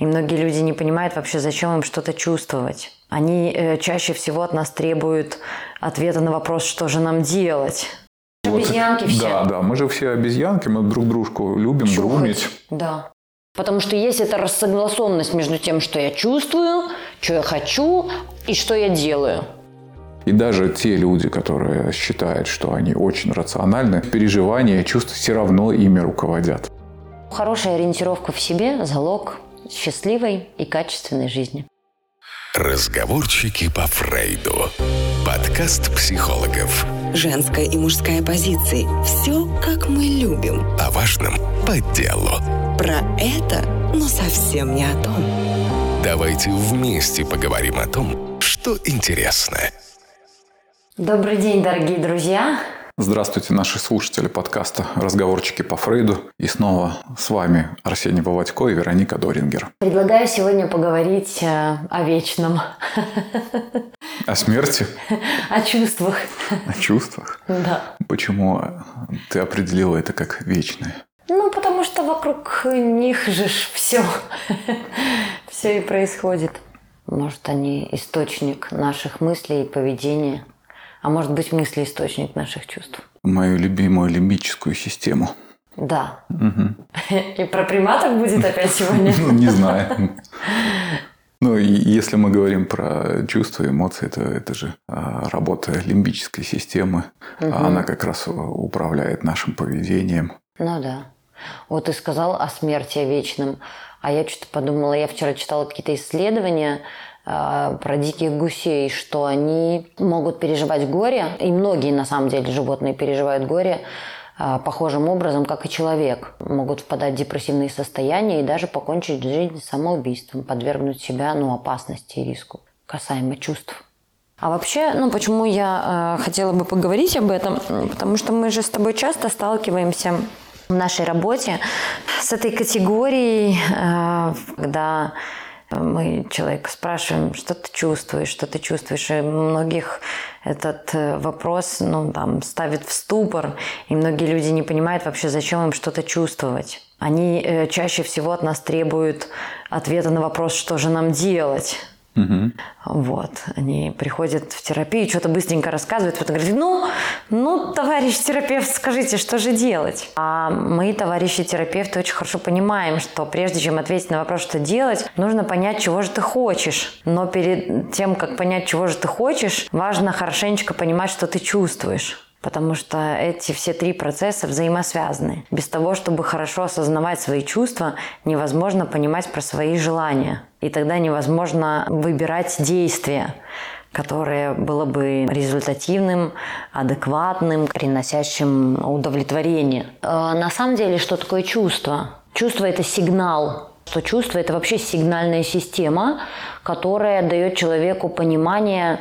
И многие люди не понимают вообще, зачем им что-то чувствовать. Они э, чаще всего от нас требуют ответа на вопрос, что же нам делать. Вот, обезьянки все. Да, да, мы же все обезьянки, мы друг дружку любим, Чухать. грумить. Да. Потому что есть эта рассогласованность между тем, что я чувствую, что я хочу и что я делаю. И даже те люди, которые считают, что они очень рациональны, переживания, чувства все равно ими руководят. Хорошая ориентировка в себе – залог счастливой и качественной жизни. Разговорчики по Фрейду. Подкаст психологов. Женская и мужская позиции. Все, как мы любим. О важном по делу. Про это, но совсем не о том. Давайте вместе поговорим о том, что интересно. Добрый день, дорогие друзья. Здравствуйте, наши слушатели подкаста «Разговорчики по Фрейду». И снова с вами Арсений Баватько и Вероника Дорингер. Предлагаю сегодня поговорить э, о вечном. О смерти? О чувствах. О чувствах? Да. Почему ты определила это как вечное? Ну, потому что вокруг них же все. все и происходит. Может, они источник наших мыслей и поведения – а может быть мысли источник наших чувств. Мою любимую лимбическую систему. Да. Угу. И про приматов будет опять сегодня? Ну, не знаю. Ну, и если мы говорим про чувства, эмоции, это, это же а, работа лимбической системы. Угу. Она как раз управляет нашим поведением. Ну да. Вот ты сказал о смерти, вечном. А я что-то подумала, я вчера читала какие-то исследования, Э, про диких гусей, что они могут переживать горе, и многие на самом деле животные переживают горе э, похожим образом, как и человек. Могут впадать в депрессивные состояния и даже покончить жизнь самоубийством, подвергнуть себя ну, опасности и риску касаемо чувств. А вообще, ну почему я э, хотела бы поговорить об этом? Потому что мы же с тобой часто сталкиваемся в нашей работе с этой категорией, э, когда мы человека спрашиваем, что ты чувствуешь, что ты чувствуешь. И многих этот э, вопрос ну, там, ставит в ступор, и многие люди не понимают вообще, зачем им что-то чувствовать. Они э, чаще всего от нас требуют ответа на вопрос, что же нам делать. Угу. Вот. Они приходят в терапию, что-то быстренько рассказывают, потом говорят, ну, ну, товарищ терапевт, скажите, что же делать? А мы, товарищи терапевты, очень хорошо понимаем, что прежде чем ответить на вопрос, что делать, нужно понять, чего же ты хочешь. Но перед тем, как понять, чего же ты хочешь, важно хорошенечко понимать, что ты чувствуешь потому что эти все три процесса взаимосвязаны. Без того, чтобы хорошо осознавать свои чувства, невозможно понимать про свои желания. И тогда невозможно выбирать действия которое было бы результативным, адекватным, приносящим удовлетворение. Э, на самом деле, что такое чувство? Чувство – это сигнал, что чувство – это вообще сигнальная система, которая дает человеку понимание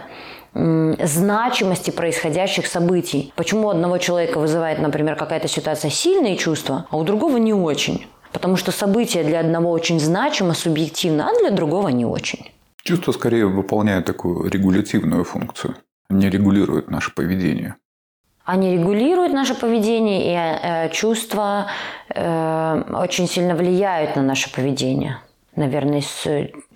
значимости происходящих событий. Почему у одного человека вызывает, например, какая-то ситуация сильные чувства, а у другого не очень? Потому что событие для одного очень значимо, субъективно, а для другого не очень. Чувства скорее выполняют такую регулятивную функцию, не регулируют наше поведение. Они регулируют наше поведение, и э, чувства э, очень сильно влияют на наше поведение наверное, из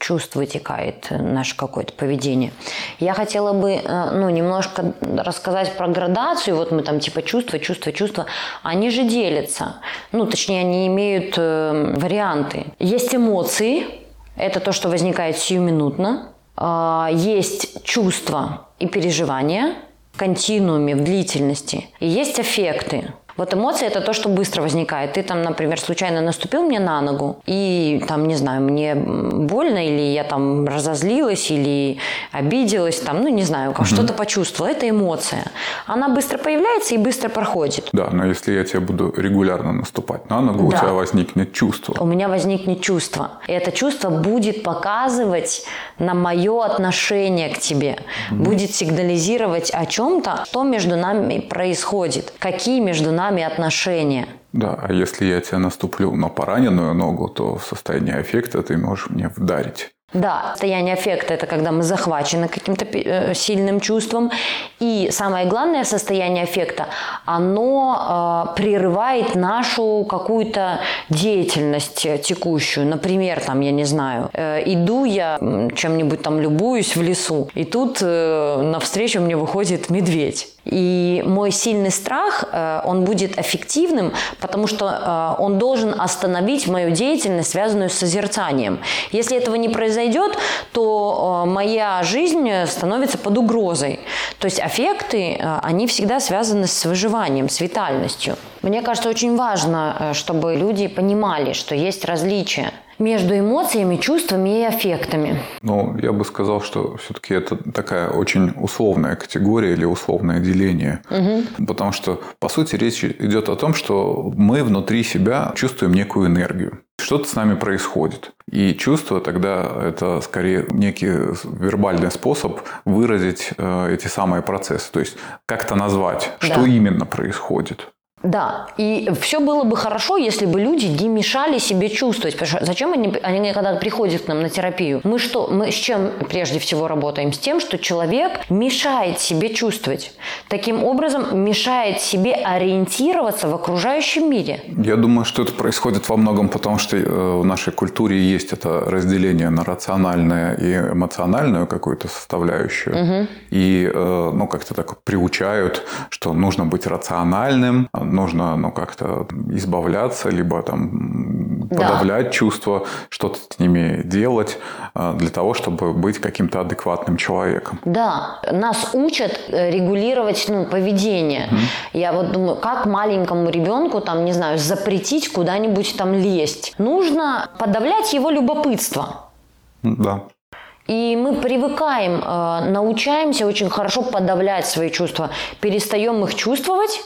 чувств вытекает наше какое-то поведение. Я хотела бы, э, ну, немножко рассказать про градацию. Вот мы там типа чувства, чувства, чувства. Они же делятся. Ну, точнее, они имеют э, варианты. Есть эмоции. Это то, что возникает сиюминутно. Э, есть чувства и переживания в континууме, в длительности. И есть аффекты. Вот эмоции – это то, что быстро возникает. Ты там, например, случайно наступил мне на ногу, и там, не знаю, мне больно, или я там разозлилась, или обиделась, там, ну, не знаю, угу. что-то почувствовала. Это эмоция. Она быстро появляется и быстро проходит. Да, но если я тебе буду регулярно наступать на ногу, да. у тебя возникнет чувство. У меня возникнет чувство. И это чувство будет показывать на мое отношение к тебе, угу. будет сигнализировать о чем-то, что между нами происходит, какие между нами нами отношения. Да, а если я тебя наступлю на пораненную ногу, то в состоянии аффекта ты можешь мне вдарить. Да, состояние аффекта – это когда мы захвачены каким-то э, сильным чувством. И самое главное состояние аффекта – оно э, прерывает нашу какую-то деятельность текущую. Например, там, я не знаю, э, иду я чем-нибудь там любуюсь в лесу, и тут э, навстречу мне выходит медведь. И мой сильный страх, э, он будет эффективным, потому что э, он должен остановить мою деятельность, связанную с созерцанием. Если этого не произойдет, то э, моя жизнь становится под угрозой. То есть аффекты, они всегда связаны с выживанием, с витальностью. Мне кажется, очень важно, чтобы люди понимали, что есть различия между эмоциями, чувствами и аффектами? Ну, я бы сказал, что все-таки это такая очень условная категория или условное деление. Угу. Потому что, по сути, речь идет о том, что мы внутри себя чувствуем некую энергию. Что-то с нами происходит. И чувство тогда это скорее некий вербальный способ выразить э, эти самые процессы. То есть как-то назвать, да. что именно происходит. Да, и все было бы хорошо, если бы люди не мешали себе чувствовать. Потому что зачем они, они когда приходят к нам на терапию? Мы что, мы с чем прежде всего работаем? С тем, что человек мешает себе чувствовать. Таким образом, мешает себе ориентироваться в окружающем мире. Я думаю, что это происходит во многом потому, что э, в нашей культуре есть это разделение на рациональное и эмоциональную какую-то составляющую. Угу. И э, ну, как-то так приучают, что нужно быть рациональным, нужно ну, как-то избавляться, либо там да. подавлять чувства, что-то с ними делать э, для того, чтобы быть каким-то адекватным человеком. Да, нас учат э, регулировать ну, поведение. Угу. Я вот думаю, как маленькому ребенку, там, не знаю, запретить куда-нибудь там лезть? Нужно подавлять его любопытство. Да. И мы привыкаем, э, научаемся очень хорошо подавлять свои чувства, перестаем их чувствовать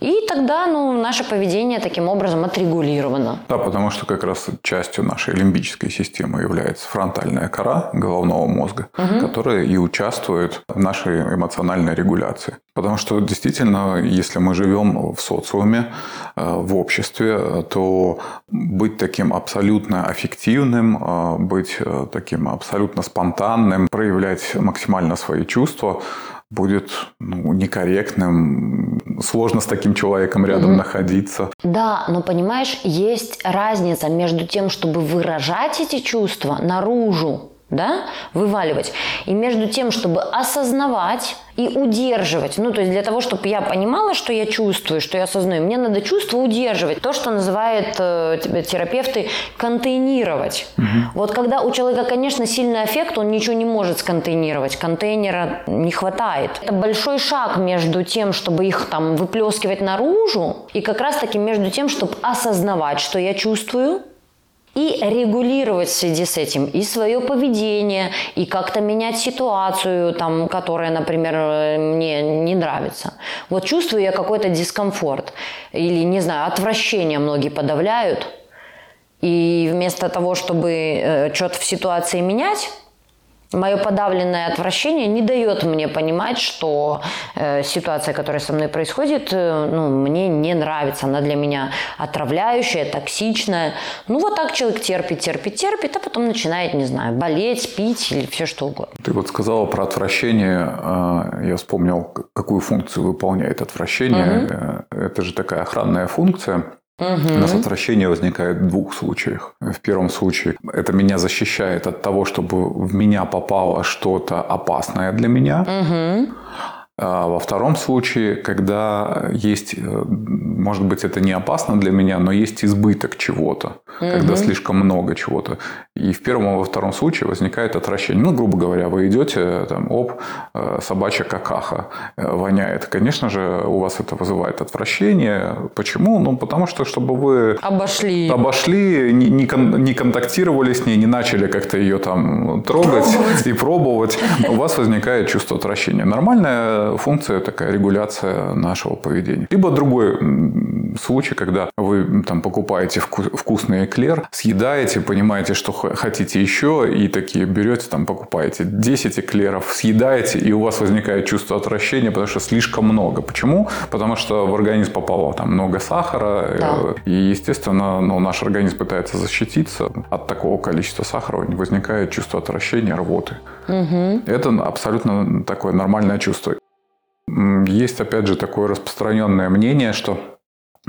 и тогда ну, наше поведение таким образом отрегулировано. Да, потому что как раз частью нашей лимбической системы является фронтальная кора головного мозга, угу. которая и участвует в нашей эмоциональной регуляции. Потому что действительно, если мы живем в социуме, э, в обществе, то быть таким абсолютно аффективным, э, быть э, таким абсолютно спонтанным, проявлять максимально свои чувства – будет ну, некорректным, сложно с таким человеком рядом угу. находиться. Да, но понимаешь, есть разница между тем, чтобы выражать эти чувства наружу, да, вываливать. И между тем, чтобы осознавать и удерживать. Ну, то есть для того, чтобы я понимала, что я чувствую, что я осознаю, мне надо чувство удерживать. То, что называют э, терапевты контейнировать. Угу. Вот когда у человека, конечно, сильный эффект, он ничего не может сконтейнировать. Контейнера не хватает. Это большой шаг между тем, чтобы их там выплескивать наружу, и как раз-таки между тем, чтобы осознавать, что я чувствую, и регулировать в связи с этим и свое поведение, и как-то менять ситуацию, там, которая, например, мне не нравится. Вот чувствую я какой-то дискомфорт или, не знаю, отвращение многие подавляют, и вместо того, чтобы э, что-то в ситуации менять, Мое подавленное отвращение не дает мне понимать, что э, ситуация, которая со мной происходит, э, ну, мне не нравится. Она для меня отравляющая, токсичная. Ну, вот так человек терпит, терпит, терпит, а потом начинает, не знаю, болеть, пить или все что угодно. Ты вот сказала про отвращение. Э, я вспомнил, какую функцию выполняет отвращение. Угу. Это же такая охранная функция. Угу. У нас отвращение возникает в двух случаях. В первом случае это меня защищает от того, чтобы в меня попало что-то опасное для меня. Угу. А во втором случае, когда есть, э, может быть, это не опасно для меня, но есть избыток чего-то, угу. когда слишком много чего-то. И в первом и во втором случае возникает отвращение. Ну, грубо говоря, вы идете, там, оп, э, собачья какаха э, воняет. Конечно же, у вас это вызывает отвращение. Почему? Ну, потому что, чтобы вы обошли, обошли не, не, кон, не контактировали с ней, не начали как-то ее там трогать пробовать. и пробовать, у вас возникает чувство отвращения. Нормальная функция такая регуляция нашего поведения. Либо другой случай, когда вы там покупаете вкусный эклер, съедаете, понимаете, что хотите еще, и такие берете, там покупаете 10 эклеров, съедаете, и у вас возникает чувство отвращения, потому что слишком много. Почему? Потому что в организм попало там много сахара, да. и, естественно, ну, наш организм пытается защититься от такого количества сахара, возникает чувство отвращения, рвоты. Угу. Это абсолютно такое нормальное чувство. Есть, опять же, такое распространенное мнение, что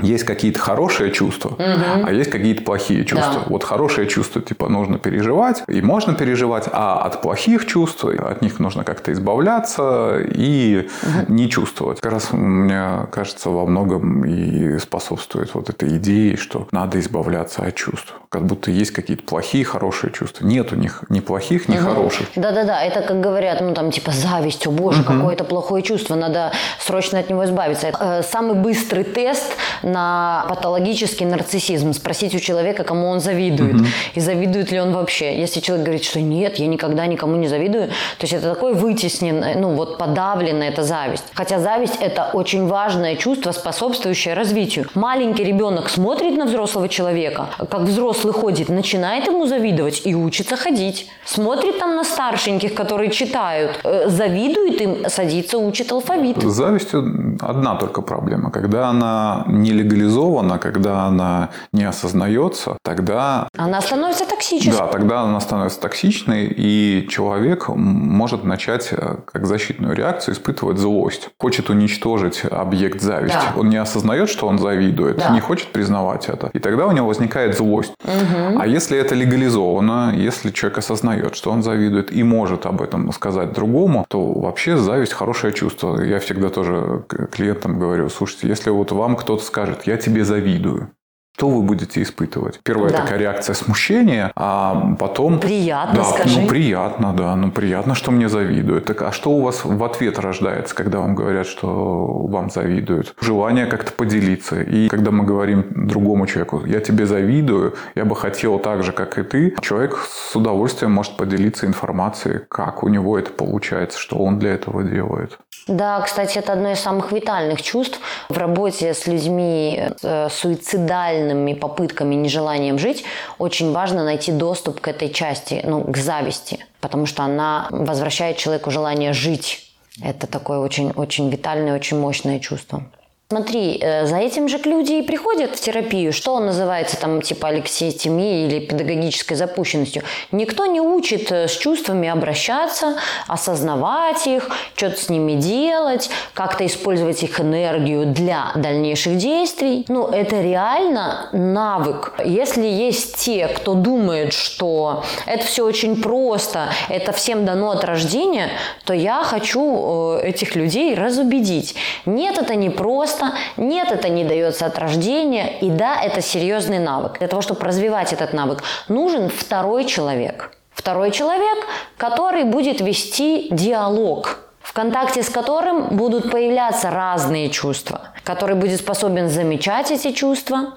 есть какие-то хорошие чувства, угу. а есть какие-то плохие чувства. Да. Вот хорошие чувства, типа, нужно переживать, и можно переживать, а от плохих чувств, от них нужно как-то избавляться и угу. не чувствовать. Как раз, мне кажется, во многом и способствует вот этой идее, что надо избавляться от чувств. Как будто есть какие-то плохие, хорошие чувства. Нет у них ни плохих, ни угу. хороших. Да-да-да, это как говорят, ну там типа зависть, о боже, угу. какое-то плохое чувство, надо срочно от него избавиться. Э, самый быстрый тест на патологический нарциссизм, спросить у человека, кому он завидует, угу. и завидует ли он вообще. Если человек говорит, что нет, я никогда никому не завидую, то есть это такой вытесненный, ну вот подавленная эта зависть. Хотя зависть это очень важное чувство, способствующее развитию. Маленький ребенок смотрит на взрослого человека, как взрослый ходит, начинает ему завидовать и учится ходить. Смотрит там на старшеньких, которые читают, э, завидует им, садится, учит алфавит. Завистью одна только проблема. Когда она не легализована, когда она не осознается, тогда... Она становится токсичной. Да, тогда она становится токсичной, и человек может начать э, как защитную реакцию испытывать злость. Хочет уничтожить объект зависти. Да. Он не осознает, что он завидует, да. не хочет признавать это. И тогда у него возникает злость. Угу. А если это легализовано, если человек осознает, что он завидует и может об этом сказать другому, то вообще зависть хорошее чувство. Я всегда тоже клиентам говорю, слушайте, если вот вам кто-то скажет, я тебе завидую, что вы будете испытывать? Первая да. такая реакция смущения, а потом... Приятно, да, скажи. Ну, приятно, да, ну, приятно, что мне завидуют. Так, а что у вас в ответ рождается, когда вам говорят, что вам завидуют? Желание как-то поделиться. И когда мы говорим другому человеку, я тебе завидую, я бы хотел так же, как и ты, человек с удовольствием может поделиться информацией, как у него это получается, что он для этого делает. Да, кстати, это одно из самых витальных чувств в работе с людьми с э, суицидальными попытками, нежеланием жить. Очень важно найти доступ к этой части, ну, к зависти, потому что она возвращает человеку желание жить. Это такое очень, очень витальное, очень мощное чувство. Смотри, э, за этим же люди и приходят в терапию. Что называется там типа алексиетемией или педагогической запущенностью? Никто не учит э, с чувствами обращаться, осознавать их, что-то с ними делать, как-то использовать их энергию для дальнейших действий. Ну, это реально навык. Если есть те, кто думает, что это все очень просто, это всем дано от рождения, то я хочу э, этих людей разубедить. Нет, это не просто просто. Нет, это не дается от рождения. И да, это серьезный навык. Для того, чтобы развивать этот навык, нужен второй человек. Второй человек, который будет вести диалог, в контакте с которым будут появляться разные чувства, который будет способен замечать эти чувства,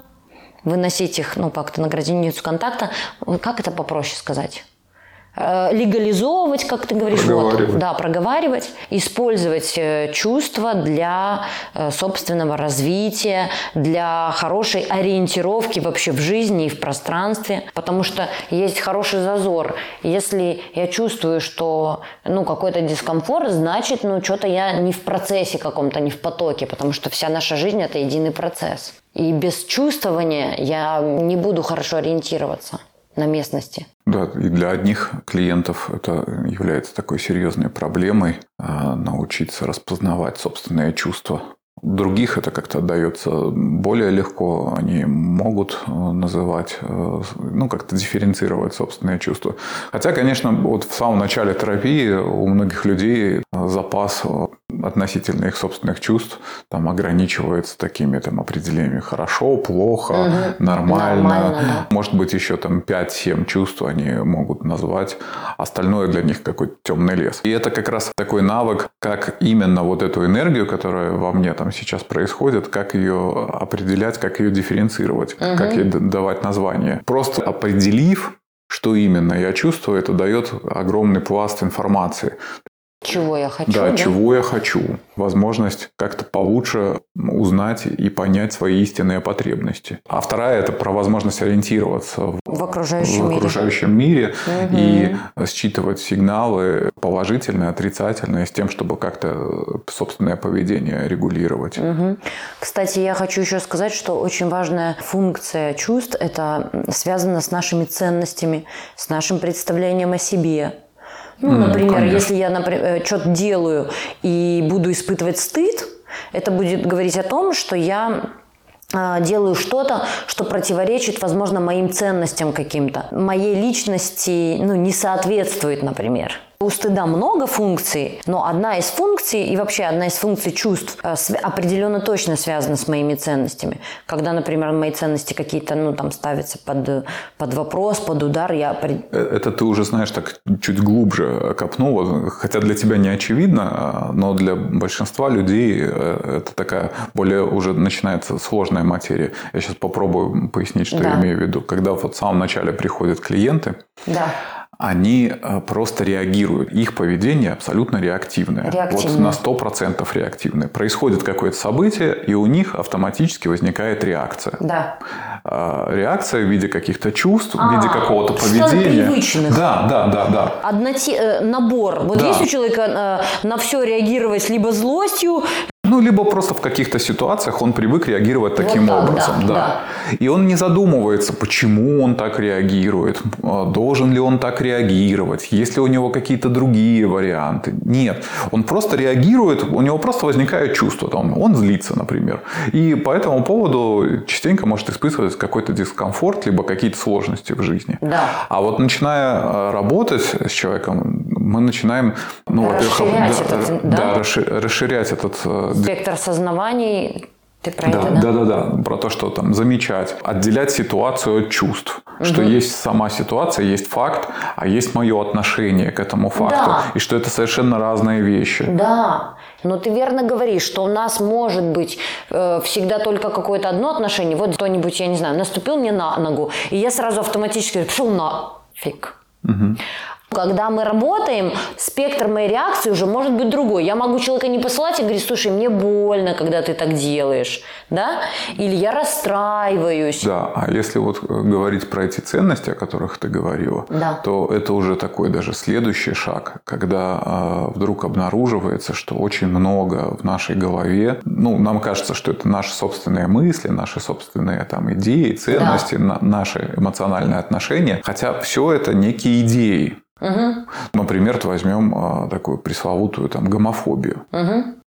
выносить их, ну, как-то на границу контакта. Как это попроще сказать? Э, легализовывать, как ты говоришь, проговаривать. Вот, да, проговаривать, использовать э, чувства для э, собственного развития, для хорошей ориентировки вообще в жизни и в пространстве, потому что есть хороший зазор. Если я чувствую, что ну какой-то дискомфорт, значит, ну что-то я не в процессе каком-то, не в потоке, потому что вся наша жизнь это единый процесс. И без чувствования я не буду хорошо ориентироваться на местности. Да, и для одних клиентов это является такой серьезной проблемой а, научиться распознавать собственные чувства. Других это как-то дается более легко. Они могут э, называть, э, ну, как-то дифференцировать собственные чувства. Хотя, конечно, вот в самом начале терапии у многих людей запас относительно их собственных чувств там ограничивается такими там определениями хорошо, плохо, угу. нормально. нормально да. Может быть, еще там 5-7 чувств они могут назвать. Остальное для них какой-то темный лес. И это как раз такой навык, как именно вот эту энергию, которая во мне там сейчас происходит, как ее определять, как ее дифференцировать, угу. как ей давать название. Просто определив, что именно я чувствую, это дает огромный пласт информации. Чего я хочу? Да, да? чего я хочу. Возможность как-то получше узнать и понять свои истинные потребности. А вторая это про возможность ориентироваться в, В окружающем в мире. окружающем мире и считывать сигналы положительные, отрицательные, с тем, чтобы как-то собственное поведение регулировать. Мгм. Кстати, я хочу еще сказать, что очень важная функция чувств – это связано с нашими ценностями, с нашим представлением о себе. Ну, например, конечно. если я например, что-то делаю и буду испытывать стыд, это будет говорить о том, что я а, делаю что-то, что противоречит, возможно, моим ценностям каким-то. Моей личности ну, не соответствует, например. У стыда много функций, но одна из функций и вообще одна из функций чувств э, определенно точно связана с моими ценностями. Когда, например, мои ценности какие-то, ну, там, ставятся под, под вопрос, под удар, я... Э, Это ты уже знаешь так чуть глубже копнула, хотя для тебя не очевидно, а, но для большинства людей э, это такая более уже начинается сложная материя. Я сейчас попробую пояснить, что Да. я имею в виду. Когда вот в самом начале приходят клиенты, Да. Они э, просто реагируют. Их поведение абсолютно реактивное. Реактивное. Вот на 100% реактивное. Происходит какое-то событие, и у них автоматически возникает реакция. Да. А, Реакция в виде каких-то чувств, в виде А, какого-то поведения. привычных. Да, да, да, да. Одноте- э, набор. Вот Да. есть у человека э, на все реагировать либо злостью, Ну, либо просто в каких-то ситуациях он привык реагировать таким так, образом. да, Да, да. И он не задумывается, почему он так реагирует, а, должен ли он так реагировать, есть ли у него какие-то другие варианты. Нет. Он просто реагирует, у него просто возникает чувство. Там, он злится, например. И по этому поводу частенько может испытывать какой-то дискомфорт, либо какие-то сложности в жизни. Да. А вот начиная э, работать с человеком, мы начинаем, ну, во-первых, Расширять да, этот, да, да? расши- расширять этот э, спектр сознаваний. Ты про да, это, да? да, да, да, про то, что там замечать, отделять ситуацию от чувств, что есть сама ситуация, есть факт, а есть мое отношение к этому факту, Да. и что это совершенно разные вещи. Да, но ты верно говоришь, что у нас может быть э, всегда только какое-то одно отношение. Вот кто-нибудь, я не знаю, наступил мне на ногу, и я сразу автоматически говорю, пошел нафиг. Когда мы работаем, спектр моей реакции уже может быть другой. Я могу человека не посылать и говорить, слушай, мне больно, когда ты так делаешь, да? Или я расстраиваюсь. Да, а если вот э, говорить про эти ценности, о которых ты говорила, Да. то это уже такой даже следующий шаг, когда э, вдруг обнаруживается, что очень много в нашей голове, ну, нам кажется, что это наши собственные мысли, наши собственные там идеи, ценности, на- наши эмоциональные отношения, хотя все это некие идеи. Например, возьмем а, такую пресловутую там гомофобию.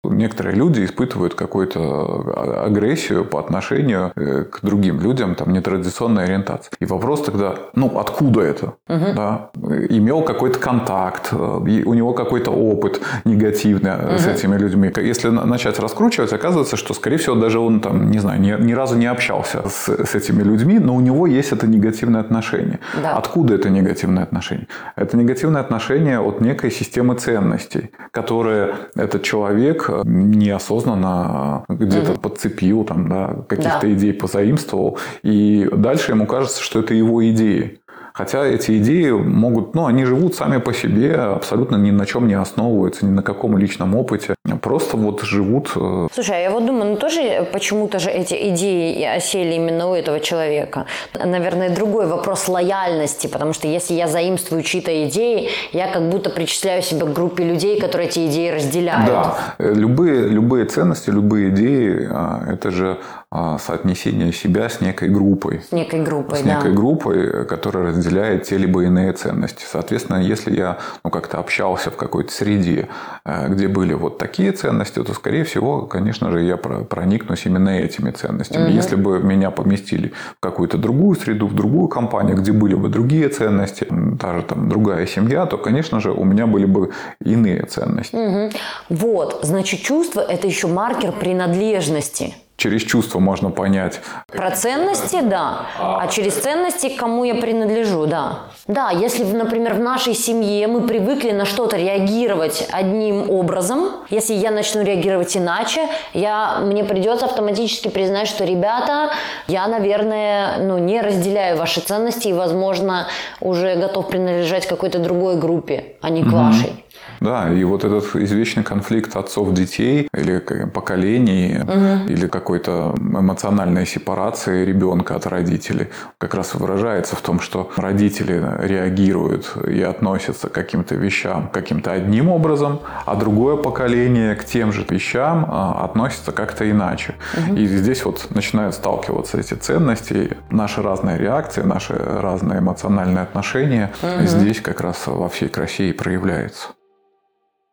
Некоторые люди испытывают какую-то а- агрессию по отношению э, к другим людям, там, нетрадиционной ориентации. И вопрос тогда, ну, откуда это? Да? Имел какой-то контакт, э, у него какой-то опыт негативный э, с этими людьми. Если на- начать раскручивать, оказывается, что, скорее всего, даже он, там, не знаю, ни, ни разу не общался с, с этими людьми, но у него есть это негативное отношение. Да. Откуда это негативное отношение? Это негативное отношение от некой системы ценностей, которые этот человек э, неосознанно э, где-то подцепил, там, да, каких-то Да. идей позаимствовал, и дальше ему кажется, что это его идеи. Хотя эти идеи могут, ну, они живут сами по себе, абсолютно ни на чем не основываются, ни на каком личном опыте. Просто вот живут э, Слушай, а я вот думаю, ну тоже почему-то же эти идеи осели именно у этого человека. Наверное, другой вопрос лояльности, потому что если я заимствую чьи-то идеи, я как будто причисляю себя к группе людей, которые эти идеи разделяют. Да, Э, любые, любые ценности, любые идеи а, – это же а, соотнесение себя с некой группой. С некой группой, С да. некой группой, э, которая разделяет те либо иные ценности. Соответственно, если я ну, как-то общался в какой-то среде, где были вот такие ценности, то, скорее всего, конечно же, я про- проникнусь именно этими ценностями. Если бы меня поместили в какую-то другую среду, в другую компанию, где были бы другие ценности, м, та же там другая семья, то, конечно же, у меня были бы иные ценности. Мгм. Вот, значит, чувство – это еще маркер принадлежности. Через чувство можно понять, Про ценности, да. А через ценности, к кому я принадлежу, да. Да, если, например, в нашей семье мы привыкли на что-то реагировать одним образом, если я начну реагировать иначе, я, мне придется автоматически признать, что, ребята, я, наверное, ну, не разделяю ваши ценности и, возможно, уже готов принадлежать какой-то другой группе, а не к вашей. Да, и вот этот извечный конфликт отцов детей или поколений, угу. или какой-то эмоциональной сепарации ребенка от родителей как раз выражается в том, что родители реагируют и относятся к каким-то вещам каким-то одним образом, а другое поколение к тем же вещам а, относится как-то иначе. Угу. И здесь вот начинают сталкиваться эти ценности, наши разные реакции, наши разные эмоциональные отношения угу. здесь как раз во всей красе и проявляются.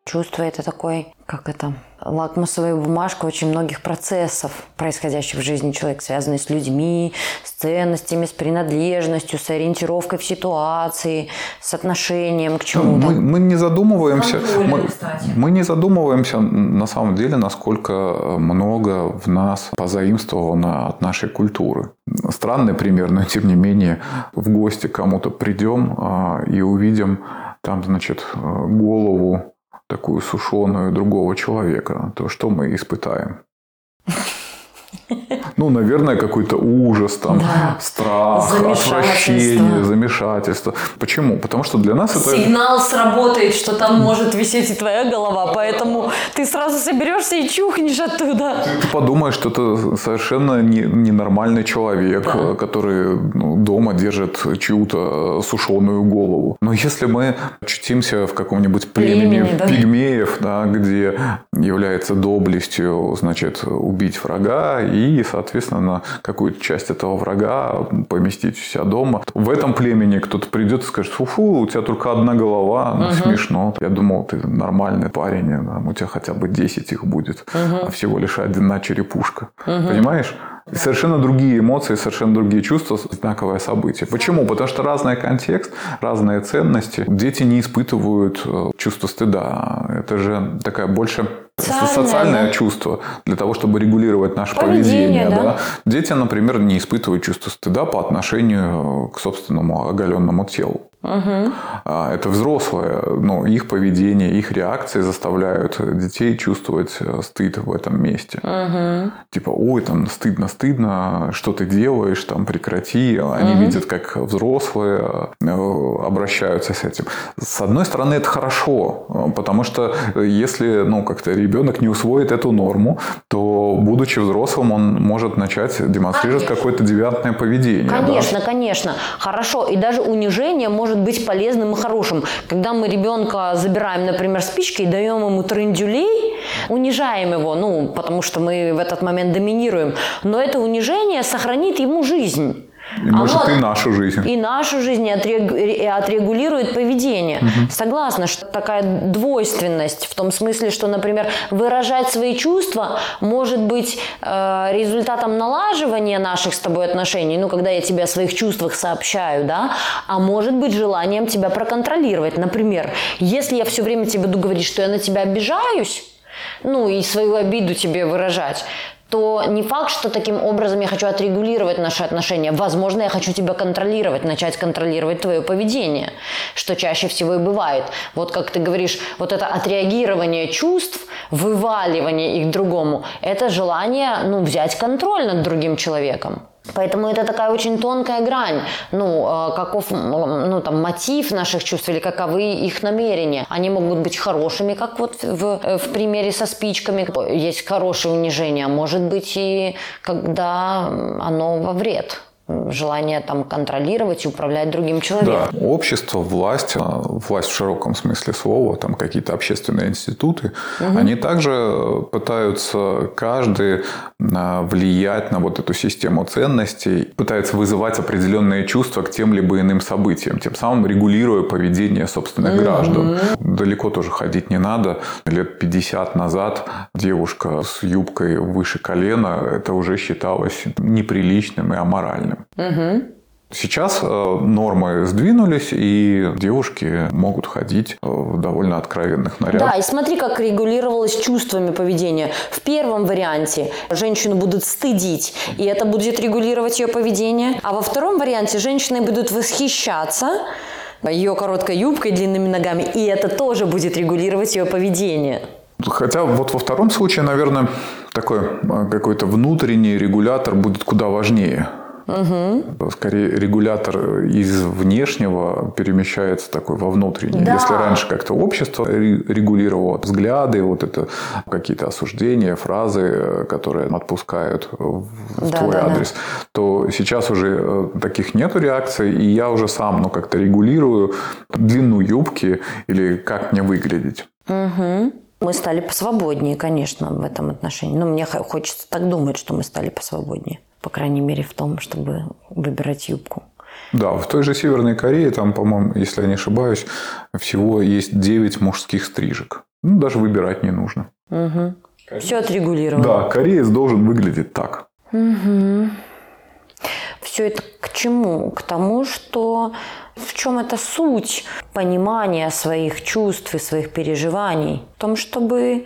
Чувство – это такой, как это, лакмусовая бумажка очень многих процессов, происходящих в жизни человека, связанных с людьми, с ценностями, с принадлежностью, с ориентировкой в ситуации, с отношением к чему-то. Мы, мы не задумываемся, мы, мы не задумываемся на самом деле, насколько много в нас позаимствовано от нашей культуры. Странный пример, но тем не менее в гости кому-то придем а, и увидим там, значит, голову такую сушеную другого человека, то что мы испытаем? Ну, наверное, какой-то ужас, там, да. страх, отвращение, замешательство. Почему? Потому что для нас это... Сигнал сработает, что там может висеть и твоя голова, поэтому ты сразу соберешься и чухнешь оттуда. Ты подумаешь, что это совершенно не, ненормальный человек, да. который ну, дома держит чью-то сушеную голову. Но если мы очутимся в каком-нибудь племени, племени да? пигмеев, да, где является доблестью, значит, убить врага и, соответственно, на какую-то часть этого врага поместить у себя дома. В этом племени кто-то придет и скажет, фу-фу, у тебя только одна голова, ну, угу. смешно. Я думал, ты нормальный парень, у тебя хотя бы 10 их будет, угу. а всего лишь одна черепушка. Угу. Понимаешь? Совершенно другие эмоции, совершенно другие чувства, знаковое событие. Почему? Потому что разный контекст, разные ценности. Дети не испытывают э, чувство стыда. Это же такая больше Социальное, социальное чувство для того, чтобы регулировать наше поведение. поведение да? Да? Дети, например, не испытывают чувство стыда по отношению к собственному оголенному телу. Угу. Это взрослые, но их поведение, их реакции заставляют детей чувствовать э, стыд в этом месте. Угу. Типа, ой, там стыдно, стыдно, что ты делаешь, там прекрати. Они угу. видят, как взрослые э, обращаются с этим. С одной стороны, это хорошо, э, потому что если, ну, как-то ребенок не усвоит эту норму, то, будучи взрослым, он может начать демонстрировать какое-то девиантное поведение. Конечно, да? конечно. Хорошо. И даже унижение может может быть полезным и хорошим. Когда мы ребенка забираем, например, спички и даем ему трендюлей, унижаем его, ну, потому что мы в этот момент доминируем, но это унижение сохранит ему жизнь. И может Оно, и нашу жизнь. И нашу жизнь и отрегулирует поведение. Угу. Согласна, что такая двойственность в том смысле, что, например, выражать свои чувства может быть э, результатом налаживания наших с тобой отношений, ну, когда я тебе о своих чувствах сообщаю, да, а может быть желанием тебя проконтролировать. Например, если я все время тебе буду говорить, что я на тебя обижаюсь, ну и свою обиду тебе выражать, то не факт, что таким образом я хочу отрегулировать наши отношения. Возможно, я хочу тебя контролировать, начать контролировать твое поведение, что чаще всего и бывает. Вот как ты говоришь, вот это отреагирование чувств, вываливание их другому, это желание ну, взять контроль над другим человеком. Поэтому это такая очень тонкая грань, ну, а, каков, ну, там, мотив наших чувств или каковы их намерения. Они могут быть хорошими, как вот в, в примере со спичками. Есть хорошее унижение, а может быть и когда оно во вред желание там контролировать и управлять другим человеком. Да, общество, власть, а, власть в широком смысле слова, там какие-то общественные институты, угу. они также пытаются каждый а, влиять на вот эту систему ценностей, пытаются вызывать определенные чувства к тем либо иным событиям, тем самым регулируя поведение собственных угу. граждан. Далеко тоже ходить не надо. Лет 50 назад девушка с юбкой выше колена, это уже считалось неприличным и аморальным. Угу. Сейчас э, нормы сдвинулись, и девушки могут ходить э, в довольно откровенных нарядах. Да, и смотри, как регулировалось чувствами поведения. В первом варианте женщину будут стыдить, и это будет регулировать ее поведение. А во втором варианте женщины будут восхищаться ее короткой юбкой, длинными ногами, и это тоже будет регулировать ее поведение. Хотя вот во втором случае, наверное, такой э, какой-то внутренний регулятор будет куда важнее. Угу. Скорее, регулятор из внешнего перемещается такой во внутренний. Да. Если раньше как-то общество регулировало взгляды, вот это какие-то осуждения, фразы, которые отпускают в да, твой да, адрес, да. то сейчас уже э, таких нету реакций, и я уже сам ну, как-то регулирую длину юбки или как мне выглядеть. Угу. Мы стали посвободнее, конечно, в этом отношении. Но мне хочется так думать, что мы стали посвободнее. По крайней мере, в том, чтобы выбирать юбку. Да, в той же Северной Корее, там, по-моему, если я не ошибаюсь, всего есть 9 мужских стрижек. Ну, даже выбирать не нужно. Угу. Все отрегулировано. Да, кореец должен выглядеть так. Угу. Все это к чему? К тому, что в чем эта суть понимания своих чувств и своих переживаний? В том, чтобы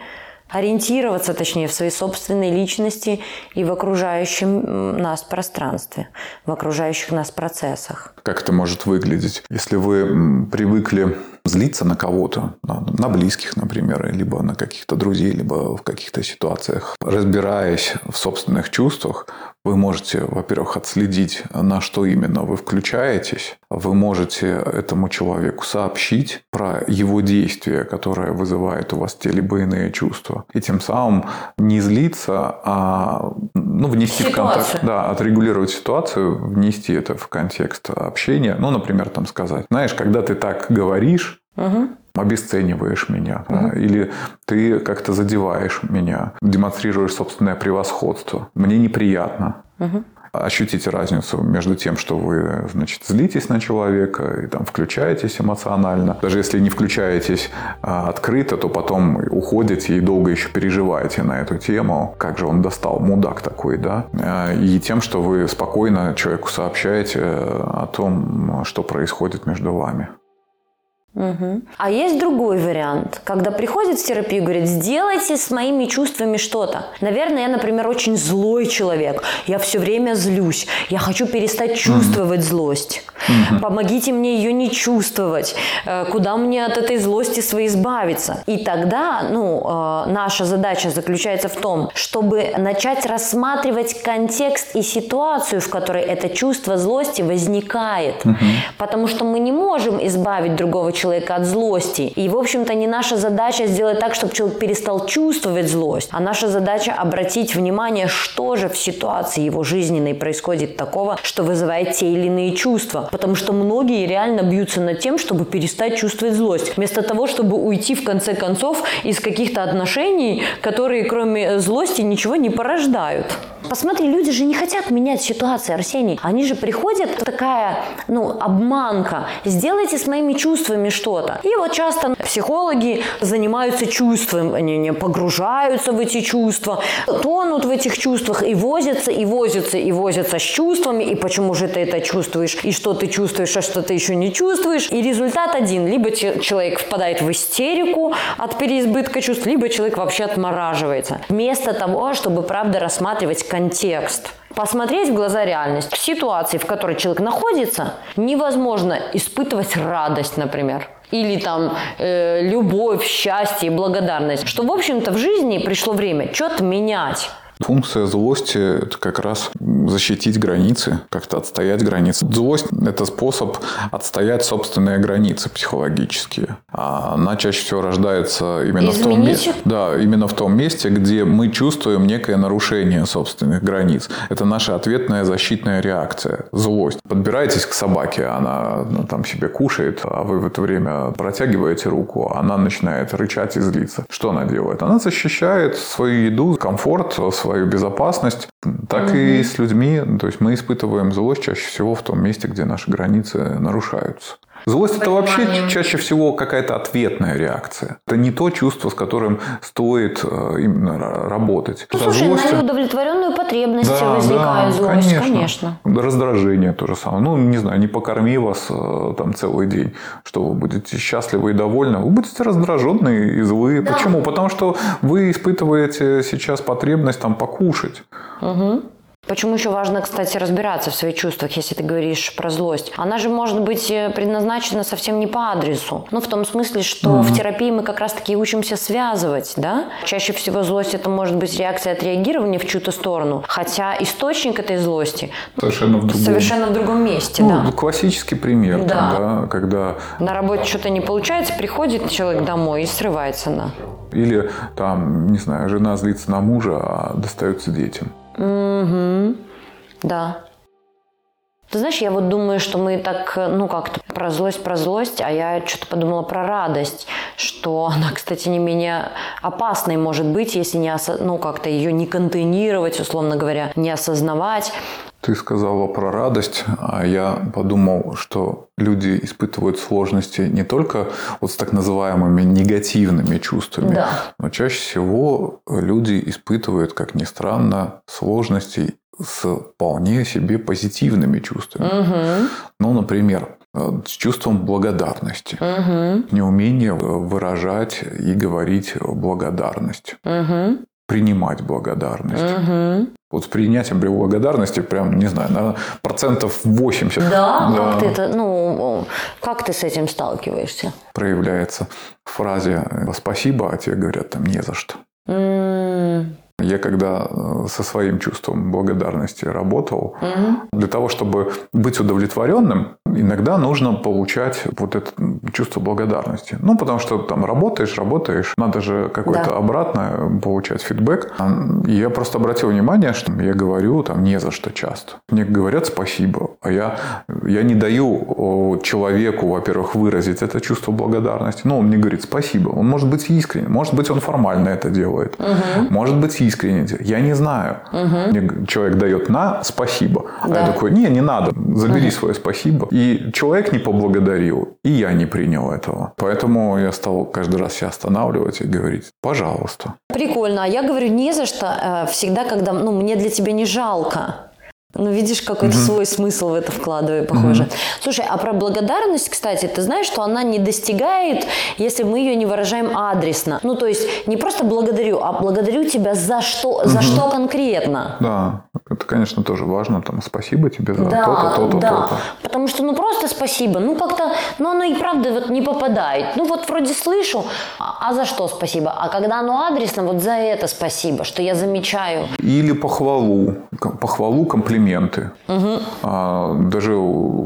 ориентироваться, точнее, в своей собственной личности и в окружающем нас пространстве, в окружающих нас процессах. Как это может выглядеть? Если вы привыкли злиться на кого-то, на близких, например, либо на каких-то друзей, либо в каких-то ситуациях, разбираясь в собственных чувствах, вы можете, во-первых, отследить, на что именно вы включаетесь. Вы можете этому человеку сообщить про его действия, которое вызывает у вас те либо иные чувства. И тем самым не злиться, а ну, внести Ситуация. в контакт, да, отрегулировать ситуацию, внести это в контекст общения. Ну, например, там сказать, знаешь, когда ты так говоришь, угу обесцениваешь меня, угу. да, или ты как-то задеваешь меня, демонстрируешь собственное превосходство. Мне неприятно. Угу. Ощутите разницу между тем, что вы, значит, злитесь на человека и там включаетесь эмоционально. Даже если не включаетесь а, открыто, то потом уходите и долго еще переживаете на эту тему. Как же он достал, мудак такой, да? А, и тем, что вы спокойно человеку сообщаете о том, что происходит между вами. Угу. А есть другой вариант, когда приходит в терапию и говорит, сделайте с моими чувствами что-то. Наверное, я, например, очень злой человек, я все время злюсь, я хочу перестать чувствовать угу. злость. Угу. Помогите мне ее не чувствовать, э, куда мне от этой злости своей избавиться. И тогда, ну, э, наша задача заключается в том, чтобы начать рассматривать контекст и ситуацию, в которой это чувство злости возникает. Угу. Потому что мы не можем избавить другого человека человека от злости. И, в общем-то, не наша задача сделать так, чтобы человек перестал чувствовать злость, а наша задача обратить внимание, что же в ситуации его жизненной происходит такого, что вызывает те или иные чувства. Потому что многие реально бьются над тем, чтобы перестать чувствовать злость. Вместо того, чтобы уйти в конце концов из каких-то отношений, которые кроме злости ничего не порождают. Посмотри, люди же не хотят менять ситуацию, Арсений. Они же приходят, такая, ну, обманка. Сделайте с моими чувствами что-то. И вот часто психологи занимаются чувством, они не погружаются в эти чувства, тонут в этих чувствах и возятся, и возятся, и возятся с чувствами, и почему же ты это чувствуешь, и что ты чувствуешь, а что ты еще не чувствуешь. И результат один. Либо человек впадает в истерику от переизбытка чувств, либо человек вообще отмораживается. Вместо того, чтобы, правда, рассматривать контекст посмотреть в глаза реальность. В ситуации, в которой человек находится, невозможно испытывать радость, например или там э, любовь, счастье, благодарность, что, в общем-то, в жизни пришло время что-то менять. Функция злости – это как раз защитить границы, как-то отстоять границы. Злость – это способ отстоять собственные границы психологические. А она чаще всего рождается именно в том месте. Да, именно в том месте, где мы чувствуем некое нарушение собственных границ. Это наша ответная защитная реакция. Злость. Подбираетесь к собаке, она ну, там себе кушает, а вы в это время протягиваете руку, она начинает рычать и злиться. Что она делает? Она защищает свою еду, комфорт, свою свою безопасность, так угу. и с людьми. То есть мы испытываем злость чаще всего в том месте, где наши границы нарушаются. Злость это вообще чаще всего какая-то ответная реакция. Это не то чувство, с которым стоит э, именно работать. Ну, слушай, злости... на неудовлетворенную потребность да, возникает да, злость, конечно. конечно. Раздражение то же самое. Ну, не знаю, не покорми вас э, там целый день, что вы будете счастливы и довольны. Вы будете раздраженные и злые. Да. Почему? Потому что вы испытываете сейчас потребность там покушать. Угу. Почему еще важно, кстати, разбираться в своих чувствах, если ты говоришь про злость? Она же может быть э, предназначена совсем не по адресу. Ну, в том смысле, что mm-hmm. в терапии мы как раз-таки учимся связывать, да? Чаще всего злость это может быть реакция отреагирования в чью-то сторону, хотя источник этой злости совершенно в другом, совершенно в другом месте, ну, да. Классический пример, да. Там, да, когда... На работе что-то не получается, приходит человек домой и срывается на... Или там, не знаю, жена злится на мужа, а достается детям. Угу. Да. Ты знаешь, я вот думаю, что мы так, ну как-то про злость, про злость, а я что-то подумала про радость, что она, кстати, не менее опасной может быть, если не, осо... ну как-то ее не контейнировать, условно говоря, не осознавать. Ты сказала про радость, а я подумал, что люди испытывают сложности не только вот с так называемыми негативными чувствами, да. но чаще всего люди испытывают, как ни странно, сложности с вполне себе позитивными чувствами. Угу. Ну, например, э, с чувством благодарности. Угу. Неумение выражать и говорить благодарность. Угу. Принимать благодарность. Угу. Вот с принятием благодарности прям, не знаю, наверное, процентов 80. Да? да. Как ты это, ну, как ты с этим сталкиваешься? Проявляется в фразе «спасибо», а тебе говорят там «не за что». Я когда э, со своим чувством благодарности работал, угу. для того, чтобы быть удовлетворенным, иногда нужно получать вот это чувство благодарности. Ну, потому что там работаешь, работаешь, надо же какой-то да. обратно получать фидбэк. И я просто обратил внимание, что я говорю там не за что часто. Мне говорят спасибо, а я, я не даю человеку, во-первых, выразить это чувство благодарности. Ну, он мне говорит спасибо. Он может быть искренне, может быть, он формально это делает, угу. может быть, искренне. Я не знаю. Угу. Мне человек дает на спасибо. Да. А я такой, не, не надо, забери угу. свое спасибо. И человек не поблагодарил, и я не принял этого. Поэтому я стал каждый раз себя останавливать и говорить, пожалуйста. Прикольно. А я говорю, не за что. Э, всегда, когда ну, мне для тебя не жалко. Ну, видишь, какой-то угу. свой смысл в это вкладываю, похоже. Угу. Слушай, а про благодарность, кстати, ты знаешь, что она не достигает, если мы ее не выражаем адресно. Ну, то есть не просто благодарю, а благодарю тебя за что, угу. за что конкретно. Да, это, конечно, тоже важно. Там, спасибо тебе за да, то-то, то-то, да. то-то. Потому что, ну, просто спасибо. Ну, как-то, ну, оно и правда вот не попадает. Ну, вот вроде слышу, а, а за что спасибо? А когда оно адресно, вот за это спасибо, что я замечаю. Или похвалу. Похвалу, комплимент комплименты. Угу. А, даже,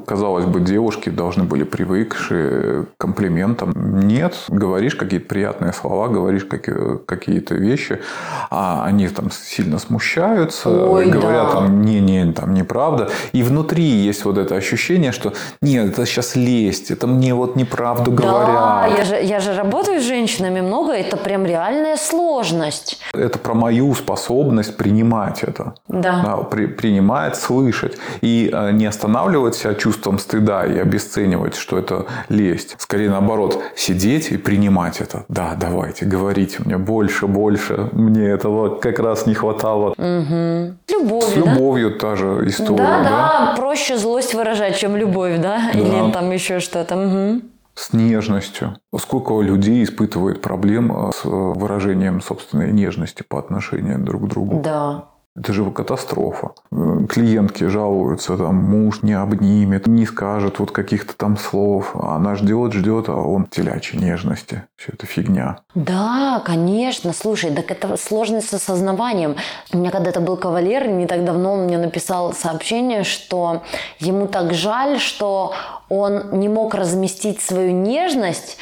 казалось бы, девушки должны были привыкшие к комплиментам. Нет, говоришь какие-то приятные слова, говоришь какие-то вещи, а они там сильно смущаются, Ой, говорят да. там не-не, там неправда. И внутри есть вот это ощущение, что нет, это сейчас лесть, это мне вот неправду да, говорят. Я же, я же работаю с женщинами много, это прям реальная сложность. Это про мою способность принимать это. Да. да при, принимать слышать и э, не останавливать себя чувством стыда и обесценивать, что это лесть. Скорее наоборот, сидеть и принимать это. Да, давайте, говорите мне больше, больше. Мне этого как раз не хватало. Угу. Любовью, С любовью да? та же история. Да, да, да, проще злость выражать, чем любовь, да? да. Или там еще что-то. Угу с нежностью. Сколько людей испытывает проблем э, с выражением собственной нежности по отношению друг к другу. Да. Это же катастрофа. Клиентки жалуются, там, муж не обнимет, не скажет вот каких-то там слов. Она ждет, ждет, а он телячьей нежности. Все это фигня. Да, конечно. Слушай, так это сложность с осознаванием. У меня когда-то был кавалер, не так давно он мне написал сообщение, что ему так жаль, что он не мог разместить свою нежность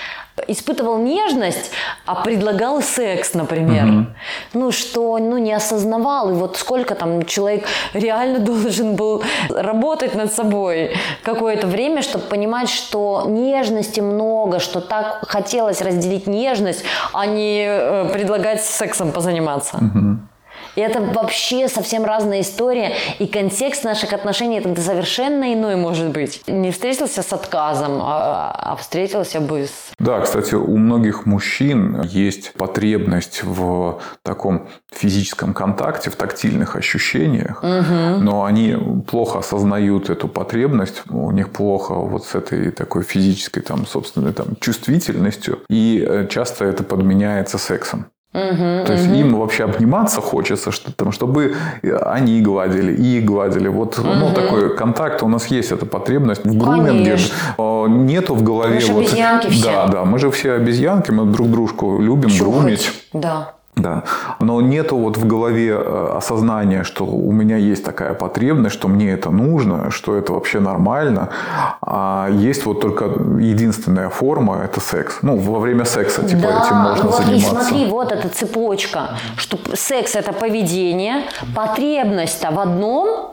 испытывал нежность, а предлагал секс, например. Угу. Ну, что ну, не осознавал. И вот сколько там человек реально должен был работать над собой какое-то время, чтобы понимать, что нежности много, что так хотелось разделить нежность, а не э, предлагать сексом позаниматься. Угу. И это вообще совсем разная история. И контекст наших отношений тогда совершенно иной может быть. Не встретился с отказом, а, а встретился бы с... Да, кстати, у многих мужчин есть потребность в таком физическом контакте, в тактильных ощущениях, угу. но они плохо осознают эту потребность, у них плохо вот с этой такой физической, там, собственной там, чувствительностью, и э, часто это подменяется сексом. Угу, То есть угу. им вообще обниматься хочется, что, там, чтобы они гладили, и гладили. Вот угу. ну, такой контакт у нас есть, эта потребность в груминге. А, нету в голове. Мы же вот, обезьянки все. Да, да, мы же все обезьянки, мы друг дружку любим Чухать. грумить. Да. Да. Но нету вот в голове э, осознания, что у меня есть такая потребность, что мне это нужно, что это вообще нормально. А есть вот только единственная форма – это секс. Ну, во время секса типа да, этим можно вот заниматься. И смотри, вот эта цепочка, что секс – это поведение, потребность-то в одном,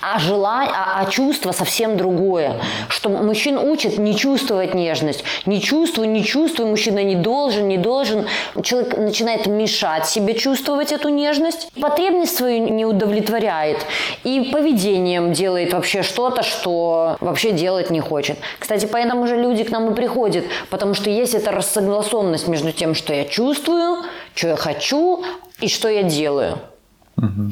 а, желание, а, а чувство совсем другое. Что мужчин учат не чувствовать нежность. Не чувствуй, не чувствуй, мужчина не должен, не должен. Человек начинает мешать себе чувствовать эту нежность. Потребность свою не удовлетворяет. И поведением делает вообще что-то, что вообще делать не хочет. Кстати, поэтому же люди к нам и приходят. Потому что есть эта рассогласованность между тем, что я чувствую, что я хочу и что я делаю. Угу.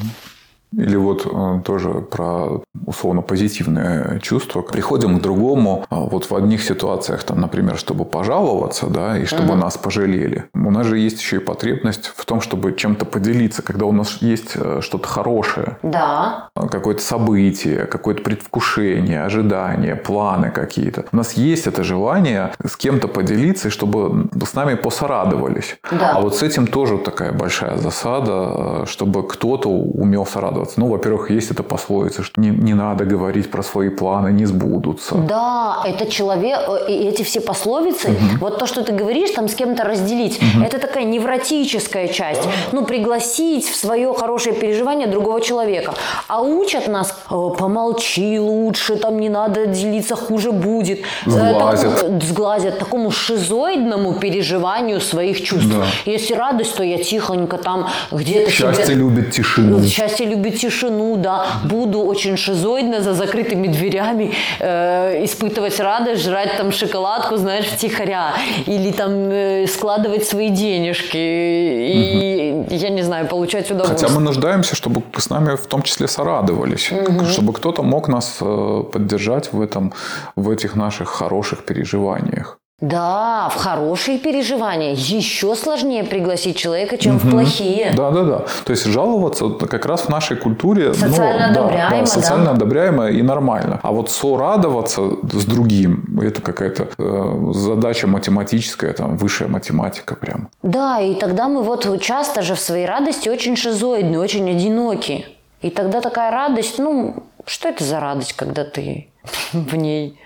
Или вот э, тоже про условно позитивное чувство. Приходим к другому а вот в одних ситуациях, там, например, чтобы пожаловаться, да, и чтобы угу. нас пожалели. У нас же есть еще и потребность в том, чтобы чем-то поделиться, когда у нас есть э, что-то хорошее. Да. Какое-то событие, какое-то предвкушение, ожидание, планы какие-то. У нас есть это желание с кем-то поделиться, чтобы с нами посорадовались. Да. А вот с этим тоже такая большая засада, э, чтобы кто-то умел сорадоваться радоваться. Ну, во-первых, есть эта пословица, что не, не надо говорить про свои планы, не сбудутся. Да, это человек, э, и эти все пословицы, угу. вот то, что ты говоришь, там с кем-то разделить, угу. это такая невротическая часть. Да. Ну, пригласить в свое хорошее переживание другого человека. А учат нас, «Э, помолчи лучше, там не надо делиться, хуже будет. Э, сглазят. Такому, сглазят такому шизоидному переживанию своих чувств. Да. Если радость, то я тихонько там где-то Счастье себе... любит тишину. Счастье любит тишину, да, буду очень шизоидно за закрытыми дверями э, испытывать радость, жрать там шоколадку, знаешь, втихаря, или там э, складывать свои денежки, и, угу. я не знаю, получать удовольствие. Хотя мы нуждаемся, чтобы с нами в том числе сорадовались, угу. чтобы кто-то мог нас э, поддержать в этом, в этих наших хороших переживаниях. Да, в хорошие переживания еще сложнее пригласить человека, чем угу. в плохие. Да, да, да. То есть жаловаться как раз в нашей культуре социально ну, одобряемо, да, да, социально да. одобряемо и нормально. А вот сорадоваться с другим это какая-то э, задача математическая, там высшая математика прям. Да, и тогда мы вот часто же в своей радости очень шизоидны, очень одиноки. И тогда такая радость, ну, что это за радость, когда ты в ней?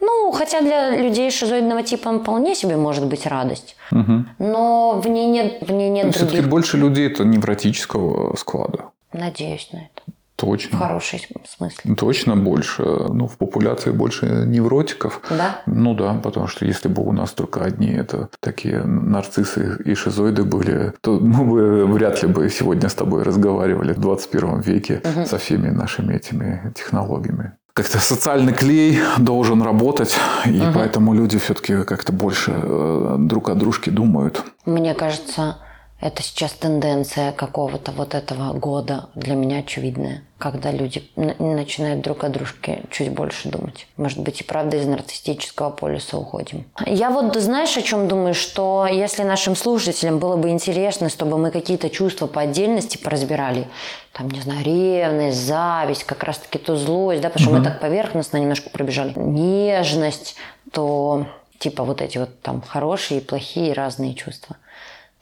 Ну, хотя для людей шизоидного типа вполне себе может быть радость. Угу. Но в ней нет, в ней нет других... Все-таки больше людей это невротического склада. Надеюсь на это. Точно. В хорошем смысле. Точно больше. Ну, в популяции больше невротиков. Да? Ну да, потому что если бы у нас только одни это такие нарциссы и шизоиды были, то мы бы вряд ли бы сегодня с тобой разговаривали в 21 веке угу. со всеми нашими этими технологиями как-то социальный клей должен работать, и угу. поэтому люди все-таки как-то больше э, друг о дружке думают. Мне кажется, это сейчас тенденция какого-то вот этого года для меня очевидная, когда люди начинают друг о дружке чуть больше думать. Может быть, и правда из нарциссического полюса уходим. Я вот, знаешь, о чем думаю, что если нашим слушателям было бы интересно, чтобы мы какие-то чувства по отдельности поразбирали, там, не знаю, ревность, зависть, как раз-таки то злость, да, потому что угу. мы так поверхностно немножко пробежали, нежность, то типа вот эти вот там хорошие и плохие разные чувства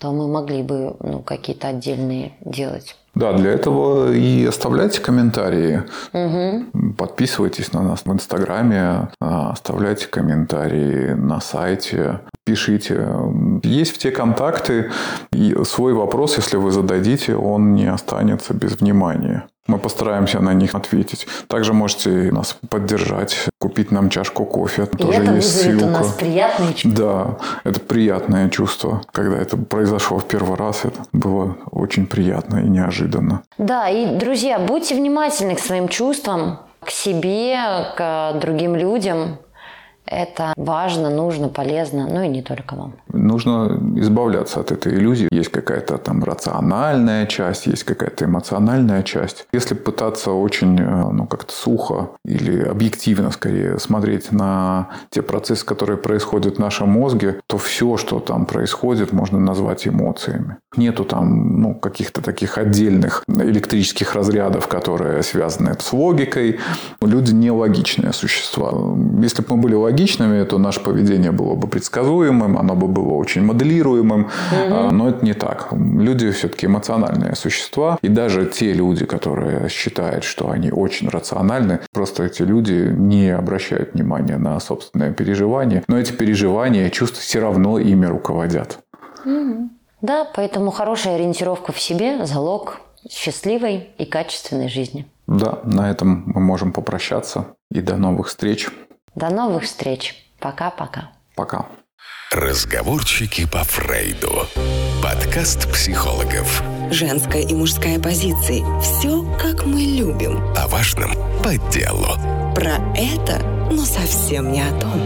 то мы могли бы ну, какие-то отдельные делать. Да, для этого и оставляйте комментарии. Угу. Подписывайтесь на нас в Инстаграме, а, оставляйте комментарии на сайте, пишите. Есть в те контакты, и свой вопрос, если вы зададите, он не останется без внимания. Мы постараемся на них ответить. Также можете нас поддержать, купить нам чашку кофе. И Тоже это есть ссылка. у нас приятное чувство. Да, это приятное чувство. Когда это произошло в первый раз, это было очень приятно и неожиданно. Да, и, друзья, будьте внимательны к своим чувствам, к себе, к другим людям. Это важно, нужно, полезно, ну и не только вам. нужно избавляться от этой иллюзии. Есть какая-то там рациональная часть, есть какая-то эмоциональная часть. Если пытаться очень, э, ну, как-то сухо или объективно, скорее, смотреть на те процессы, которые происходят в нашем мозге, то все, что там происходит, можно назвать эмоциями. Нету там, ну, каких-то таких отдельных электрических разрядов, которые связаны с логикой. Люди не логичные существа. Если бы мы были логичными, то наше поведение было бы предсказуемым, оно бы было очень моделируемым, угу. но это не так. Люди все-таки эмоциональные существа, и даже те люди, которые считают, что они очень рациональны, просто эти люди не обращают внимания на собственные переживания, но эти переживания, чувства все равно ими руководят. Угу. Да, поэтому хорошая ориентировка в себе – залог счастливой и качественной жизни. Да, на этом мы можем попрощаться. И до новых встреч. До новых встреч. Пока-пока. Пока. Разговорчики по Фрейду. Подкаст психологов. Женская и мужская позиции. Все, как мы любим. О важном по делу. Про это, но совсем не о том.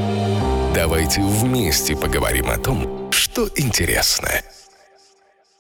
Давайте вместе поговорим о том, что интересно.